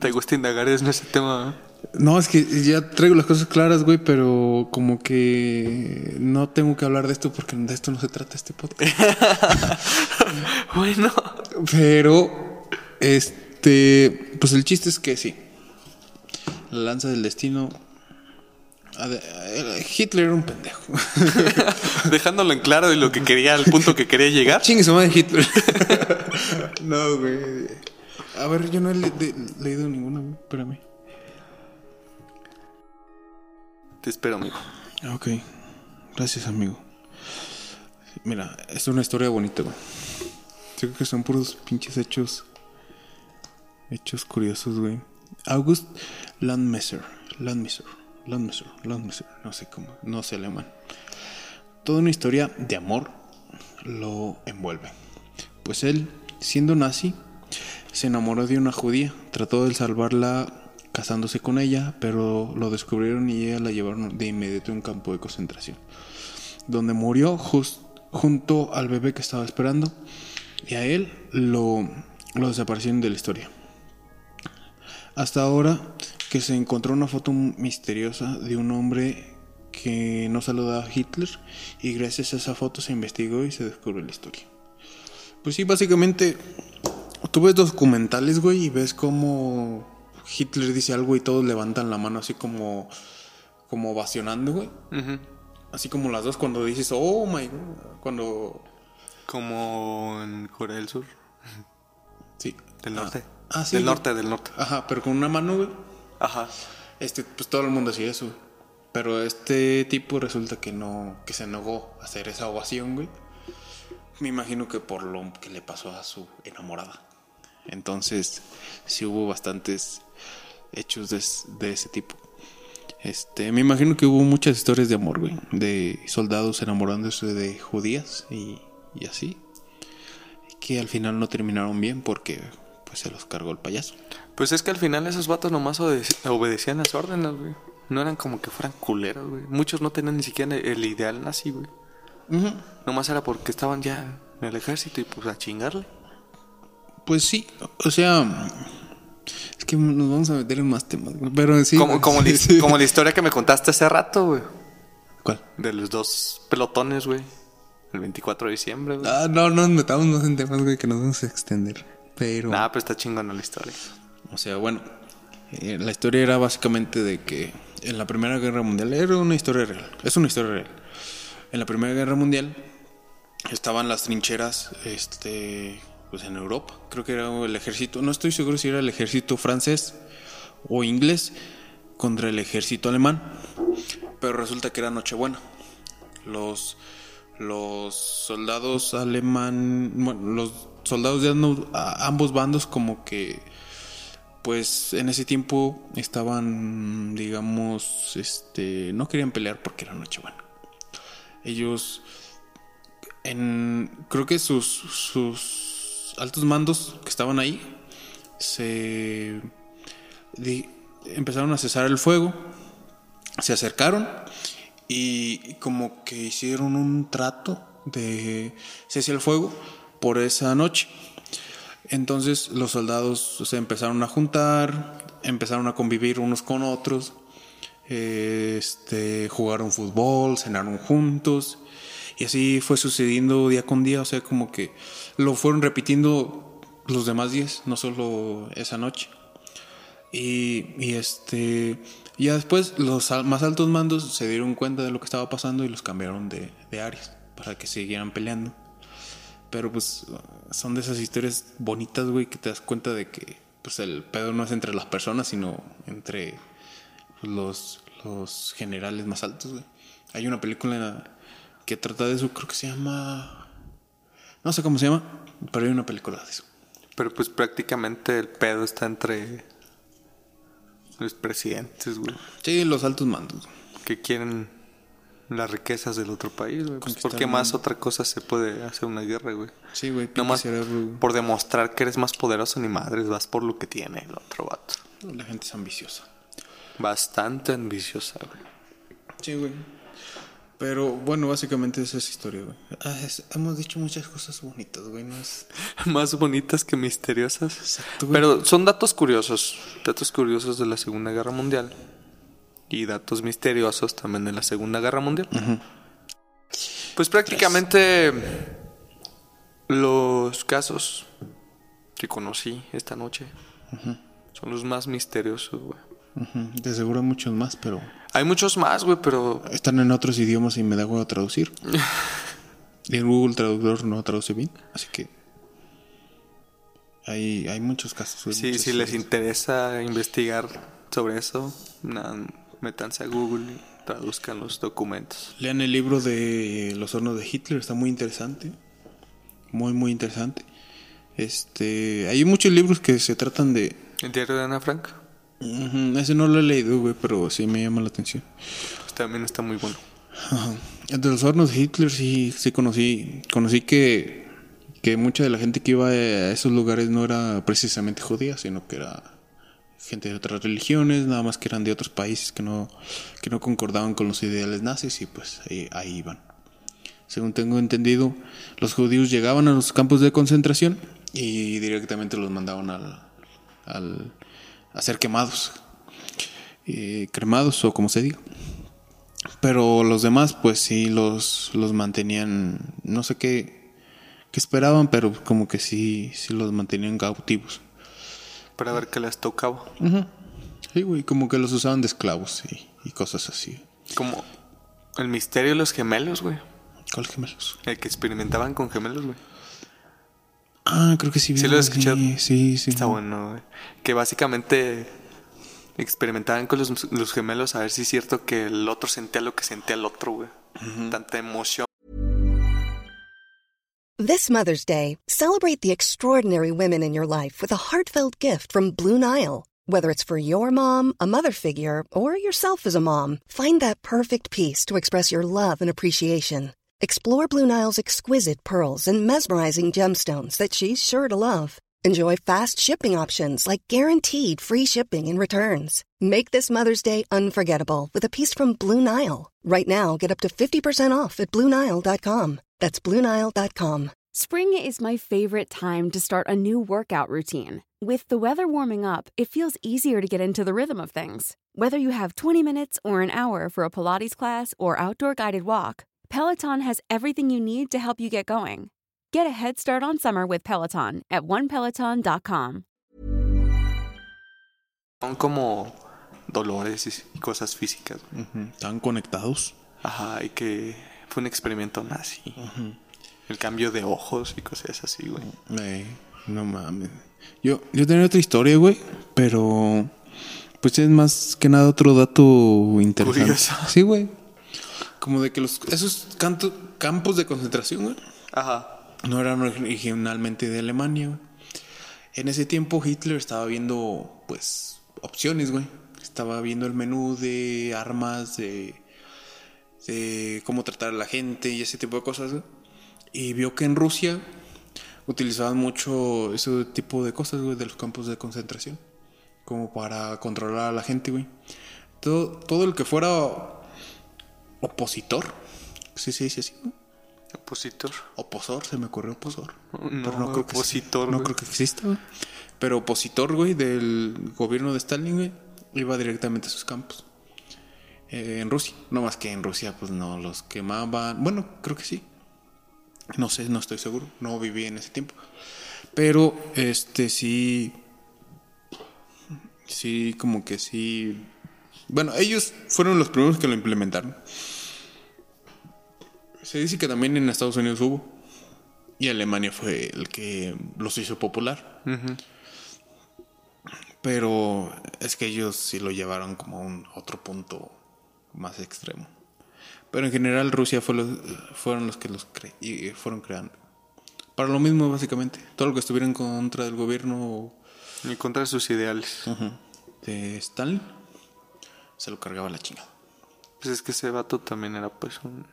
¿Te gusta indagar en ese tema? eh? No, es que ya traigo las cosas claras, güey, pero como que no tengo que hablar de esto porque de esto no se trata este podcast. [LAUGHS] Bueno. Pero, este, pues el chiste es que sí. La lanza del destino. Eh, Hitler era un pendejo. [LAUGHS] Dejándolo en claro de lo que quería, al punto que quería llegar. Chingue su madre Hitler. [LAUGHS] no, güey. A ver, yo no he le- de- leído ninguna, güey. Espérame. Te espero, amigo. Ok, gracias amigo. Mira, es una historia bonita, güey. Yo creo que son puros pinches hechos. Hechos curiosos, güey. August Landmesser. Landmesser. Landmesser. Landmesser. No sé cómo. No sé alemán. Toda una historia de amor lo envuelve. Pues él, siendo nazi, se enamoró de una judía. Trató de salvarla casándose con ella, pero lo descubrieron y ella la llevaron de inmediato a un campo de concentración, donde murió junto al bebé que estaba esperando y a él lo, lo desaparecieron de la historia. Hasta ahora que se encontró una foto misteriosa de un hombre que no saludaba a Hitler y gracias a esa foto se investigó y se descubrió la historia. Pues sí, básicamente tú ves documentales, güey, y ves cómo Hitler dice algo y todos levantan la mano así como como ovacionando, güey. Así como las dos cuando dices, "Oh my God", cuando Como en Corea del Sur. sí, Del norte. Ah, sí. Del norte, del norte. Ajá, pero con una mano, güey. Ajá. Este, pues todo el mundo hacía eso. Pero este tipo resulta que no, que se negó a hacer esa ovación, güey. Me imagino que por lo que le pasó a su enamorada. Entonces, sí hubo bastantes hechos de, de ese tipo. Este, me imagino que hubo muchas historias de amor, güey. De soldados enamorándose de judías y, y así. Que al final no terminaron bien porque se los cargó el payaso. Pues es que al final esos vatos nomás obede- obedecían las órdenes, güey. No eran como que fueran culeros, güey. Muchos no tenían ni siquiera el ideal nazi, güey. Nomás era porque estaban ya en el ejército y pues a chingarle. Pues sí, o sea, es que nos vamos a meter en más temas, güey, pero sí. como, sí. [LAUGHS] como la historia que me contaste hace rato, güey. ¿Cuál? De los dos pelotones, güey. El 24 de diciembre, güey. Ah, no, no nos metamos en temas, güey, que nos vamos a extender. Pero, Nah, pero está chingona la historia. o sea, bueno, eh, la historia era básicamente de que en la Primera Guerra Mundial era una historia real, es una historia real. En la Primera Guerra Mundial estaban las trincheras, este, pues en Europa. Creo que era el ejército, no estoy seguro si era el ejército francés o inglés contra el ejército alemán. Pero resulta que era Nochebuena. Los, los soldados alemán, bueno, los soldados de ambos bandos como que pues en ese tiempo estaban digamos este no querían pelear porque era Nochebuena. Ellos en creo que sus sus altos mandos que estaban ahí se empezaron a cesar el fuego se acercaron y como que hicieron un trato de cese al fuego por esa noche. Entonces los soldados se empezaron a juntar, empezaron a convivir unos con otros, eh, este, jugaron fútbol, cenaron juntos y así fue sucediendo día con día, o sea, como que lo fueron repitiendo los demás días, no solo esa noche. Y, y este ya después los más altos mandos se dieron cuenta de lo que estaba pasando y los cambiaron de, de áreas para que siguieran peleando. Pero pues son de esas historias bonitas, güey, que te das cuenta de que pues el pedo no es entre las personas, sino entre los, los generales más altos, güey. Hay una película que trata de eso, creo que se llama... No sé cómo se llama, pero hay una película de eso. Pero pues prácticamente el pedo está entre los presidentes, güey. Sí, los altos mandos. Que quieren las riquezas del otro país, güey. Pues, Conquistar ¿Por qué el más otra cosa se puede hacer una guerra, güey? Sí, güey, Nomás por demostrar que eres más poderoso ni madres, vas por lo que tiene el otro vato. La gente es ambiciosa. Bastante ambiciosa, güey. Sí, güey. Pero bueno, básicamente esa es historia, güey. Ah, es- hemos dicho muchas cosas bonitas, güey. No es... [LAUGHS] Más bonitas que misteriosas. Exacto, güey. Pero son datos curiosos. Datos curiosos de la Segunda Guerra Mundial. Y datos misteriosos también de la Segunda Guerra Mundial. Pues prácticamente los casos que conocí esta noche son los más misteriosos, güey. Ujú, De seguro hay muchos más, pero Hay muchos más, güey, pero están en otros idiomas y me da huevo traducir. [LAUGHS] y el Google Traductor no traduce bien, así que hay, hay muchos casos. güey, sí, muchas si les historias. interesa investigar sobre eso, nada, métanse a Google y traduzcan los documentos. Lean el libro de Los hornos de Hitler, está muy interesante. Muy, muy interesante. Este, hay muchos libros que se tratan de... ¿El diario de Ana Frank? Ujú, ese no lo he leído, güey, pero sí me llama la atención. Pues también está muy bueno. Ajá. De los hornos de Hitler sí, sí conocí. Conocí que, que mucha de la gente que iba a esos lugares no era precisamente judía, sino que era gente de otras religiones, nada más que eran de otros países que no, que no concordaban con los ideales nazis y pues ahí, ahí iban. Según tengo entendido, los judíos llegaban a los campos de concentración y directamente los mandaban al, al a ser quemados, eh, cremados o como se diga. Pero los demás, pues sí, los, los mantenían, no sé qué, qué esperaban, pero como que sí, sí los mantenían cautivos. Para ver qué les tocaba. Sí, güey, como que los usaban de esclavos y, y cosas así. Como el misterio de los gemelos, güey. ¿Cuáles gemelos? El que experimentaban con gemelos, güey. Ah, creo que sí. vi ¿Sí lo has escuchado? Sí, sí. Está bueno, güey. Que básicamente experimentaban con los, los gemelos a ver si es cierto que el otro sentía lo que sentía el otro, güey. Tanta emoción. This Mother's Day, celebrate the extraordinary women in your life with a heartfelt gift from Blue Nile. Whether it's for your mom, a mother figure, or yourself as a mom, find that perfect piece to express your love and appreciation. Explore Blue Nile's exquisite pearls and mesmerizing gemstones that she's sure to love. Enjoy fast shipping options like guaranteed free shipping and returns. Make this Mother's Day unforgettable with a piece from Blue Nile. Right now, get up to 50% off at BlueNile.com. That's BlueNile.com. Spring is my favorite time to start a new workout routine. With the weather warming up, it feels easier to get into the rhythm of things. Whether you have 20 minutes or an hour for a Pilates class or outdoor guided walk, Peloton has everything you need to help you get going. Get a head start on summer with Peloton at onepeloton.com. Son como dolores y cosas físicas. Estaban conectados. Ajá, y que fue un experimento nazi. El cambio de ojos y cosas así, güey. Eh, no mames. Yo, yo tenía otra historia, güey, pero pues es más que nada otro dato interesante. Curioso. Sí, güey. Como de que los esos canto- campos de concentración, güey, Ajá. no eran originalmente de Alemania, güey. En ese tiempo Hitler estaba viendo, pues, opciones, güey. Estaba viendo el menú de armas, de, de cómo tratar a la gente y ese tipo de cosas, güey. Y vio que en Rusia utilizaban mucho ese tipo de cosas, güey, de los campos de concentración. Como para controlar a la gente, güey. Todo, todo el que fuera opositor, sí se dice así, ¿no? Opositor. Oposor, se me ocurrió oposor. No, Pero creo que opositor, No güey. creo que exista, güey. Pero opositor, güey, del gobierno de Stalin, güey, iba directamente a sus campos. Eh, en Rusia. No más que en Rusia, pues no los quemaban. Bueno, creo que sí. No sé, no estoy seguro. No viví en ese tiempo. Pero, este sí. Sí, como que sí. Bueno, ellos fueron los primeros que lo implementaron. Se dice que también en Estados Unidos hubo. Y Alemania fue el que los hizo popular. Pero es que ellos sí lo llevaron como a un otro punto más extremo. Pero en general Rusia fue los, fueron los que los cre- y fueron creando. Para lo mismo, básicamente. Todo lo que estuviera en contra del gobierno Y contra sus ideales. de Stalin se lo cargaba la chingada. Pues es que ese vato también era pues un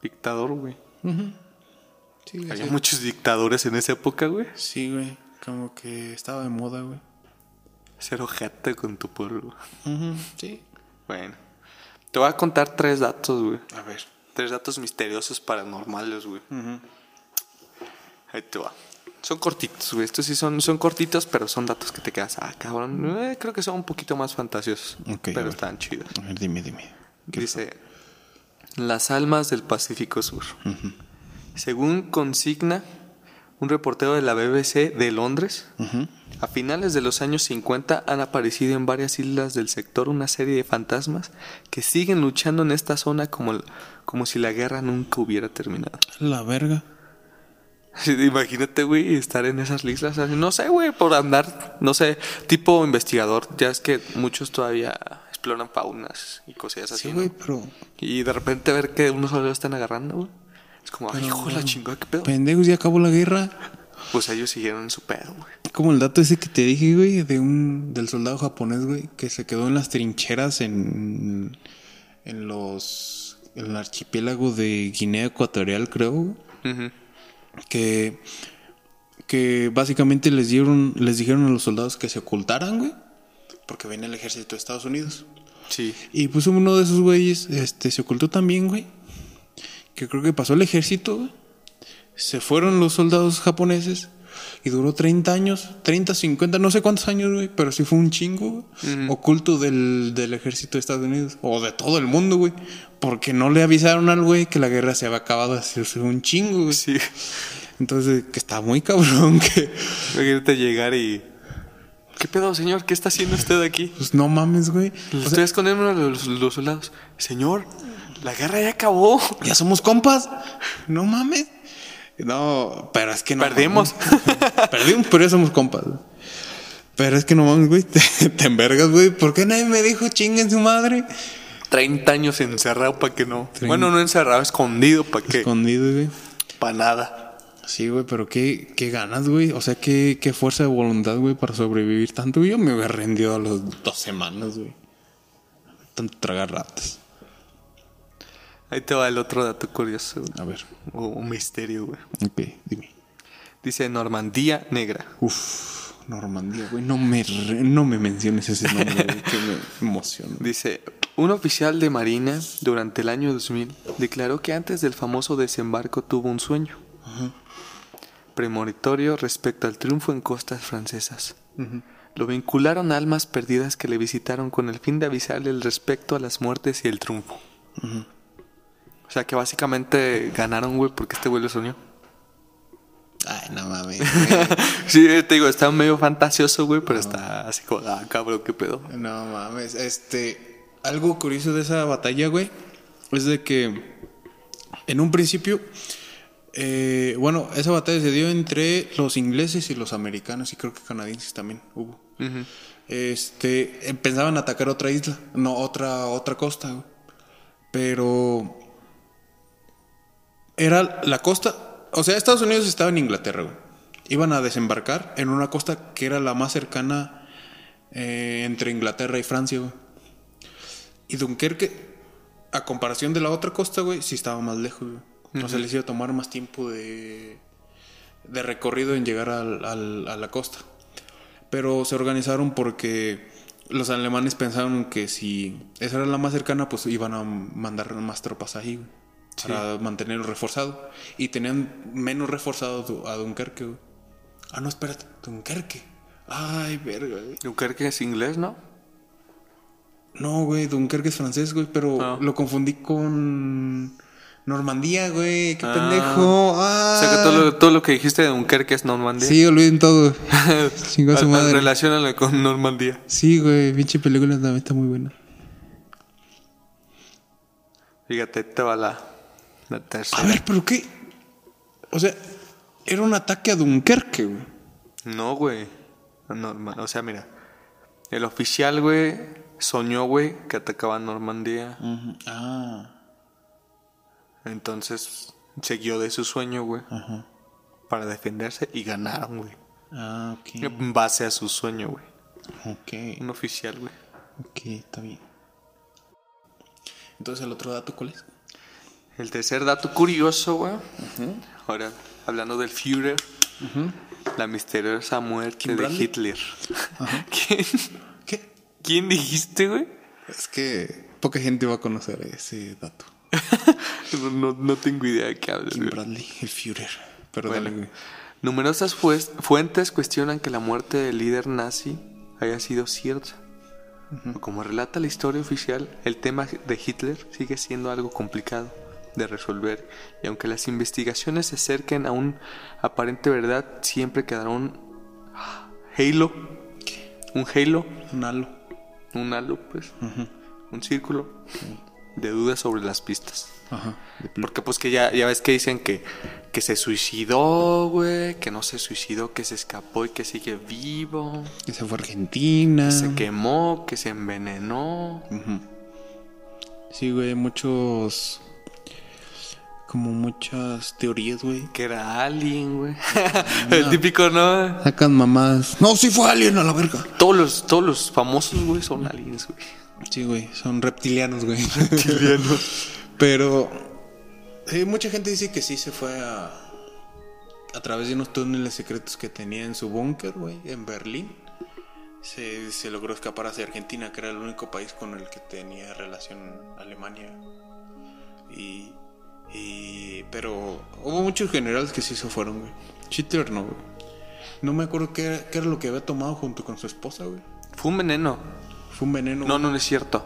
dictador, güey. Sí, Había muchos dictadores en esa época, güey. Sí, güey. Como que estaba de moda, güey. Ser ojete con tu pueblo. Sí. Bueno. Te voy a contar tres datos, güey. A ver. Tres datos misteriosos paranormales, güey. Ahí te va. Son cortitos, güey. Estos sí son, son cortitos, pero son datos que te quedas. Ah, cabrón. Eh, creo que son un poquito más fantasiosos. Pero están chidos. A ver, dime, dime. ¿Qué Dice, las almas del Pacífico Sur. Según consigna un reportero de la BBC de Londres, a finales de los años 50 han aparecido en varias islas del sector una serie de fantasmas que siguen luchando en esta zona como, como si la guerra nunca hubiera terminado. La verga. [LAUGHS] Imagínate, güey, estar en esas islas. así, No sé, güey, por andar, no sé, tipo investigador. Ya es que muchos todavía exploran faunas y cosillas así. Sí, ¿no? güey, pero. Y de repente ver que unos solo lo están agarrando, güey. Es como, ay, hijo de la chingada, qué pedo. Pendejos, ya acabó la guerra. Pues ellos siguieron en su pedo, güey. Como el dato ese que te dije, güey, de un del soldado japonés, güey, que se quedó en las trincheras en en los en el archipiélago de Guinea Ecuatorial, creo, güey, Ujú. Que que básicamente les dieron les dijeron a los soldados que se ocultaran, güey, porque venía el ejército de Estados Unidos. Sí. Y pues uno de esos güeyes este, se ocultó también, güey. Que creo que pasó el ejército, güey. Se fueron los soldados japoneses. Y duró 30 años, 30, 50, no sé cuántos años, güey. Pero sí fue un chingo. Oculto del, del ejército de Estados Unidos. O de todo el mundo, güey. Porque no le avisaron al güey que la guerra se había acabado hace hace un chingo, güey. Sí. Entonces, que está muy cabrón que... Imagínate llegar y. ¿Qué pedo, señor? ¿Qué está haciendo usted aquí? Pues no mames, güey. Lo estoy escondiendo a los, los soldados. Señor, la guerra ya acabó. Ya somos compas. No mames. No, pero es que no. Perdimos. mames. Perdimos, pero ya somos compas. Pero es que no mames, güey. [LAUGHS] Te, te envergas, güey. ¿Por qué nadie me dijo chinguen su madre? 30 años encerrado para que no. Bueno, no encerrado, escondido para que. Escondido, güey. Para nada. Sí, güey, pero qué, qué ganas, güey. O sea, qué, qué fuerza de voluntad, güey, para sobrevivir tanto. Yo me hubiera rendido a las dos semanas, güey. Tanto tragar ratas. Ahí te va el otro dato curioso, güey. A ver. O un misterio, güey. Ok, dime. Dice Normandía Negra. Uf, Normandía, güey. No me, re- no me menciones ese nombre, güey, que me emociona. Dice, un oficial de Marina durante el año 2000 declaró que antes del famoso desembarco tuvo un sueño premonitorio respecto al triunfo en costas francesas. Lo vincularon a almas perdidas que le visitaron con el fin de avisarle el respecto a las muertes y el triunfo. O sea que básicamente ganaron, güey, porque este güey lo soñó. Ay, no mames. [LAUGHS] Sí, te digo, está medio fantasioso, güey, pero está así como, ah, cabrón, qué pedo. No mames, este. Algo curioso de esa batalla, güey, es de que en un principio, eh, bueno, esa batalla se dio entre los ingleses y los americanos, y creo que canadienses también hubo. Este, eh, pensaban atacar otra isla, no, otra, otra costa, güey. Pero era la costa, o sea, Estados Unidos estaba en Inglaterra, güey. Iban a desembarcar en una costa que era la más cercana eh, entre Inglaterra y Francia, güey. Y Dunkerque, a comparación de la otra costa, güey, sí estaba más lejos, güey. O sea, les iba a tomar más tiempo de, de recorrido en llegar al- al- a la costa. Pero se organizaron porque los alemanes pensaron que si esa era la más cercana, pues iban a mandar más tropas ahí, güey, Para mantenerlo reforzado. Y tenían menos reforzado a Dunkerque, güey. Ah, no, espérate, Dunkerque. Ay, verga, güey. Dunkerque es inglés, ¿no? No, güey, Dunkerque es francés, güey, pero Ah. lo confundí con Normandía, güey. Qué Ah. pendejo. Ah. O sea que todo lo, todo lo que dijiste de Dunkerque es Normandía. Sí, olviden todo. [LAUGHS] Chingó su madre. Relacionalo con Normandía. Sí, güey, pinche película también está muy buena. Fíjate, te va la, A ver, pero qué. O sea, era un ataque a Dunkerque, güey. No, güey. O sea, mira. El oficial, güey, soñó, güey, que atacaba a Normandía. Ah. Entonces, siguió de su sueño, güey. Para defenderse y ganaron, güey. Ah, ok. En base a su sueño, güey. Ok. Un oficial, güey. Ok, está bien. Entonces, el otro dato, ¿cuál es? El tercer dato curioso, güey. Ahora, hablando del Führer. La misteriosa muerte de. Hitler. [LAUGHS] ¿Quién, ¿Qué? ¿Quién dijiste, güey? Es que poca gente va a conocer ese dato. [LAUGHS] No, no- tengo idea de qué hablas, Kim. Bradley, el Führer. Pero Bueno, dale, numerosas fuentes cuestionan que la muerte del líder nazi haya sido cierta. Como relata la historia oficial, el tema de Hitler sigue siendo algo complicado de resolver y aunque las investigaciones se acerquen a un aparente verdad, siempre quedará un halo, un halo, Un halo. un halo, pues, un círculo de dudas sobre las pistas. Ajá. Porque pues que ya, ya ves que dicen que, que se suicidó, güey, que no se suicidó, que se escapó y que sigue vivo, Que se fue a Argentina. que se quemó, que se envenenó. Sí, güey, muchos. Como muchas teorías, güey. Que era alien, güey. [LAUGHS] El típico, ¿no? Sacan mamadas. No, sí fue alien a la verga. Todos los, todos los famosos, güey, son aliens, güey. Sí, güey, son reptilianos, güey. [LAUGHS] Pero. sí, mucha gente dice que sí se fue a. A través de unos túneles secretos que tenía en su búnker, güey, en Berlín. Se, se logró escapar hacia Argentina, que era el único país con el que tenía relación Alemania. Y. y pero hubo muchos generales que sí se fueron, güey. Hitler no, güey. No me acuerdo qué era, qué era lo que había tomado junto con su esposa, güey. Fue un veneno. Fue un veneno. No, no, no es cierto.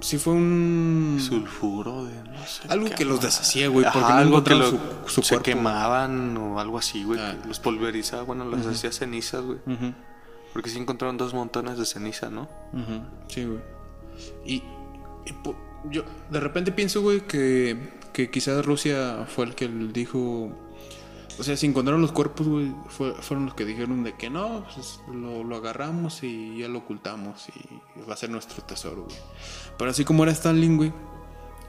Sí fue un... Sulfuro de no sé. Algo que los deshacía, güey, porque Ajá, no algo que lo- su- su se cuerpo. quemaban o algo así, güey. Ah. que Los pulverizaba, bueno, los hacía cenizas, güey. Porque sí encontraron dos montones de ceniza, ¿no? Sí, güey. Y, y yo de repente pienso, güey, que, que quizás Rusia fue el que dijo... O sea, si encontraron los cuerpos, güey, fue- fueron los que dijeron de que no, pues lo, lo agarramos y ya lo ocultamos y va a ser nuestro tesoro, güey. Pero así como era Stalin, güey,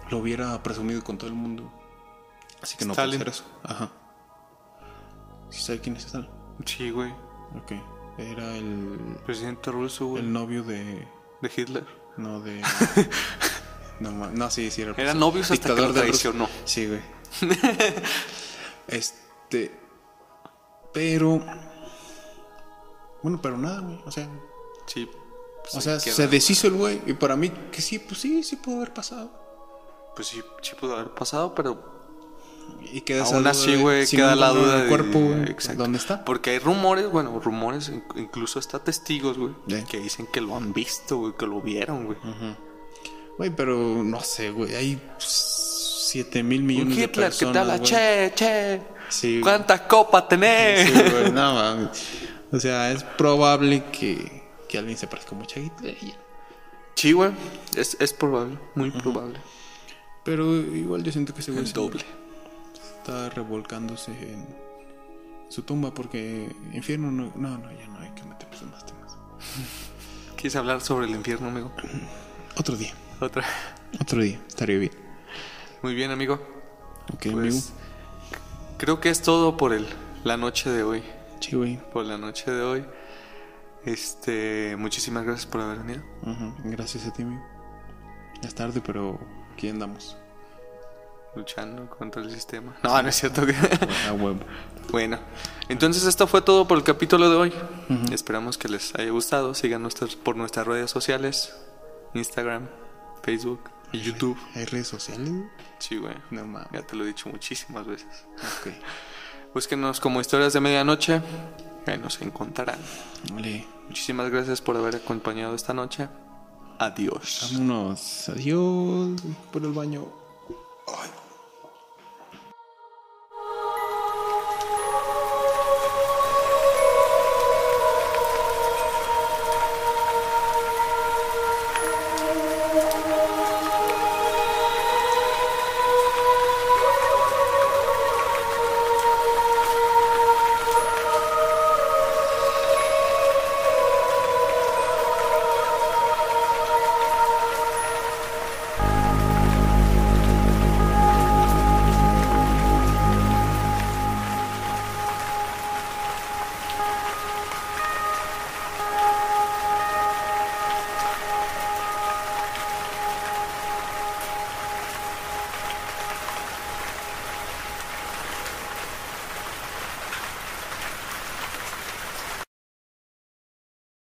lo hubiera presumido con todo el mundo. Así que no puede ser eso. Ajá. ¿Sí sabe quién es Stalin? Sí, güey. Ok. Era el, Presidente ruso, güey. el novio de. De Hitler. No, de. [LAUGHS] no, no, sí, sí, era. Eran novios hasta que lo de traicionó. Sí, güey. [LAUGHS] este. Pero. Bueno, pero nada, güey. O sea, Sí. pues o sea se deshizo el güey. Y para mí, que sí, pues sí, sí pudo haber pasado. Pues sí, sí pudo haber pasado, pero Y queda aún así, de güey, queda la duda el de cuerpo, güey, Exacto. ¿Dónde está? Porque hay rumores, bueno, rumores, in- incluso hasta testigos, güey, que dicen que lo han visto, güey, que lo vieron, güey. Güey, pero no sé, güey. Hay 7 mil Un millones de Hitler que te personas. habla, che, che, Sí. ¿cuántas copas tenés? Sí, güey, no mames. O sea, es probable que, que alguien se parezca mucho a Hitler. Sí, güey, es, es probable, muy probable. Pero igual yo siento que ese güey El doble. está revolcándose en su tumba porque infierno no, no, no, ya no hay que meternos en más temas. ¿Quieres hablar sobre el infierno, amigo? Otro día, Otra. otro día, estaría bien. Muy bien, amigo. Ok, Pues, amigo. Creo que es todo por el, la noche de hoy. Sí, güey. Por la noche de hoy. Este, muchísimas gracias por haber venido. Gracias a ti, amigo. Ya es tarde, pero aquí andamos. Luchando contra el sistema. No, no es cierto que. [LAUGHS] Bueno, entonces esto fue todo por el capítulo de hoy. Esperamos que les haya gustado. Sigan nuestras, por nuestras redes sociales: Instagram, Facebook y YouTube. ¿Hay redes sociales? Sí, güey. No mames. Ya te lo he dicho muchísimas veces. Ok. Búsquenos como historias de medianoche. Ahí nos encontrarán. Vale. Muchísimas gracias por haber acompañado esta noche. Adiós. Vámonos. Adiós. Por el baño. Ay.